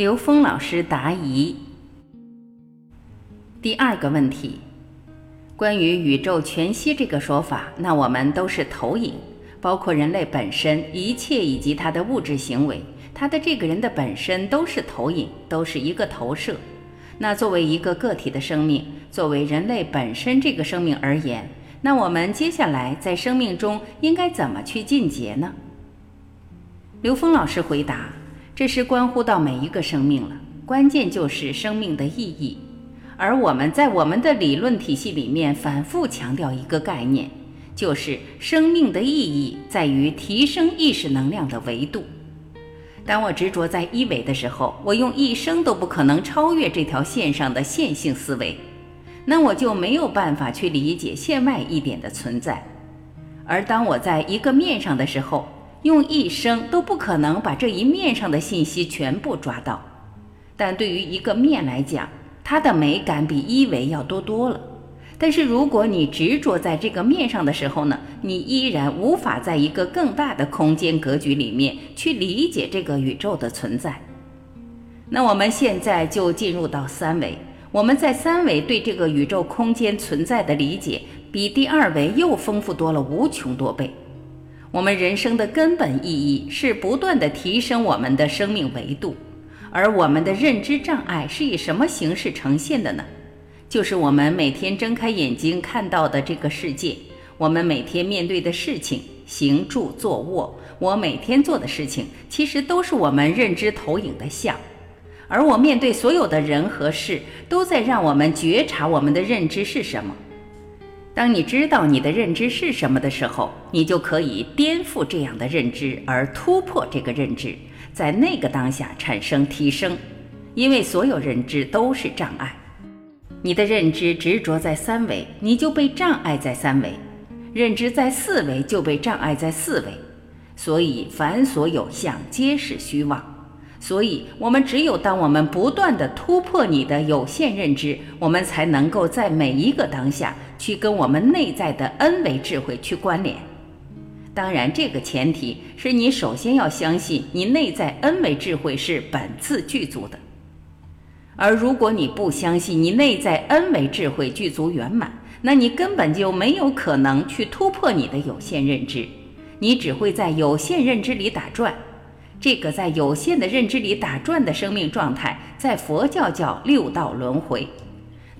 刘峰老师答疑。第二个问题，关于宇宙全息这个说法，那我们都是投影，包括人类本身，一切以及他的物质行为，他的这个人的本身都是投影，都是一个投射。那作为一个个体的生命，作为人类本身这个生命而言，那我们接下来在生命中应该怎么去进阶呢？刘峰老师回答：“这是关乎到每一个生命了，关键就是生命的意义。而我们在我们的理论体系里面反复强调一个概念，就是生命的意义在于提升意识能量的维度。”当我执着在一维的时候，我用一生都不可能超越这条线上的线性思维，那我就没有办法去理解线外一点的存在。而当我在一个面上的时候，用一生都不可能把这一面上的信息全部抓到。但对于一个面来讲，它的美感比一维要多多了。但是如果你执着在这个面上的时候呢，你依然无法在一个更大的空间格局里面去理解这个宇宙的存在。那我们现在就进入到三维，我们在三维对这个宇宙空间存在的理解，比第二维又丰富多了无穷多倍。我们人生的根本意义是不断的提升我们的生命维度，而我们的认知障碍是以什么形式呈现的呢？就是我们每天睁开眼睛看到的这个世界，我们每天面对的事情，行住坐卧，我每天做的事情，其实都是我们认知投影的像。而我面对所有的人和事，都在让我们觉察我们的认知是什么。当你知道你的认知是什么的时候，你就可以颠覆这样的认知，而突破这个认知，在那个当下产生提升，因为所有认知都是障碍。你的认知执着在三维，你就被障碍在三维；认知在四维，就被障碍在四维。所以，凡所有相，皆是虚妄。所以，我们只有当我们不断的突破你的有限认知，我们才能够在每一个当下去跟我们内在的 N 维智慧去关联。当然，这个前提是你首先要相信你内在 N 维智慧是本自具足的。而如果你不相信你内在 N 维智慧具足圆满，那你根本就没有可能去突破你的有限认知，你只会在有限认知里打转。这个在有限的认知里打转的生命状态，在佛教叫六道轮回。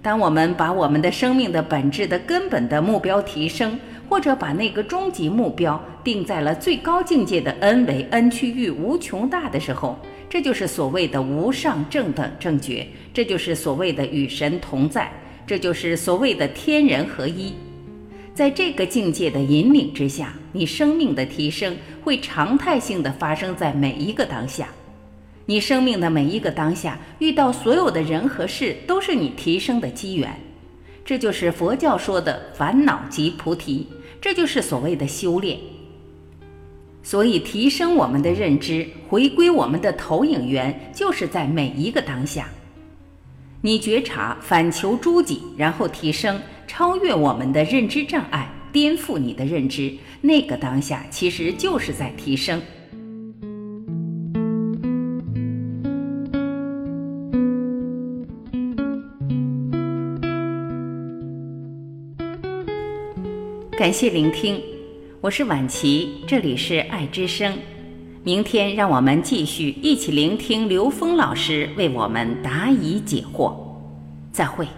当我们把我们的生命的本质的根本的目标提升，或者把那个终极目标定在了最高境界的 N 为 N 区域无穷大的时候。这就是所谓的无上正等正觉，这就是所谓的与神同在，这就是所谓的天人合一。在这个境界的引领之下，你生命的提升会常态性的发生在每一个当下。你生命的每一个当下遇到所有的人和事，都是你提升的机缘。这就是佛教说的烦恼即菩提，这就是所谓的修炼。所以，提升我们的认知，回归我们的投影源，就是在每一个当下。你觉察，反求诸己，然后提升，超越我们的认知障碍，颠覆你的认知，那个当下其实就是在提升。感谢聆听。我是婉琪，这里是爱之声。明天让我们继续一起聆听刘峰老师为我们答疑解惑。再会。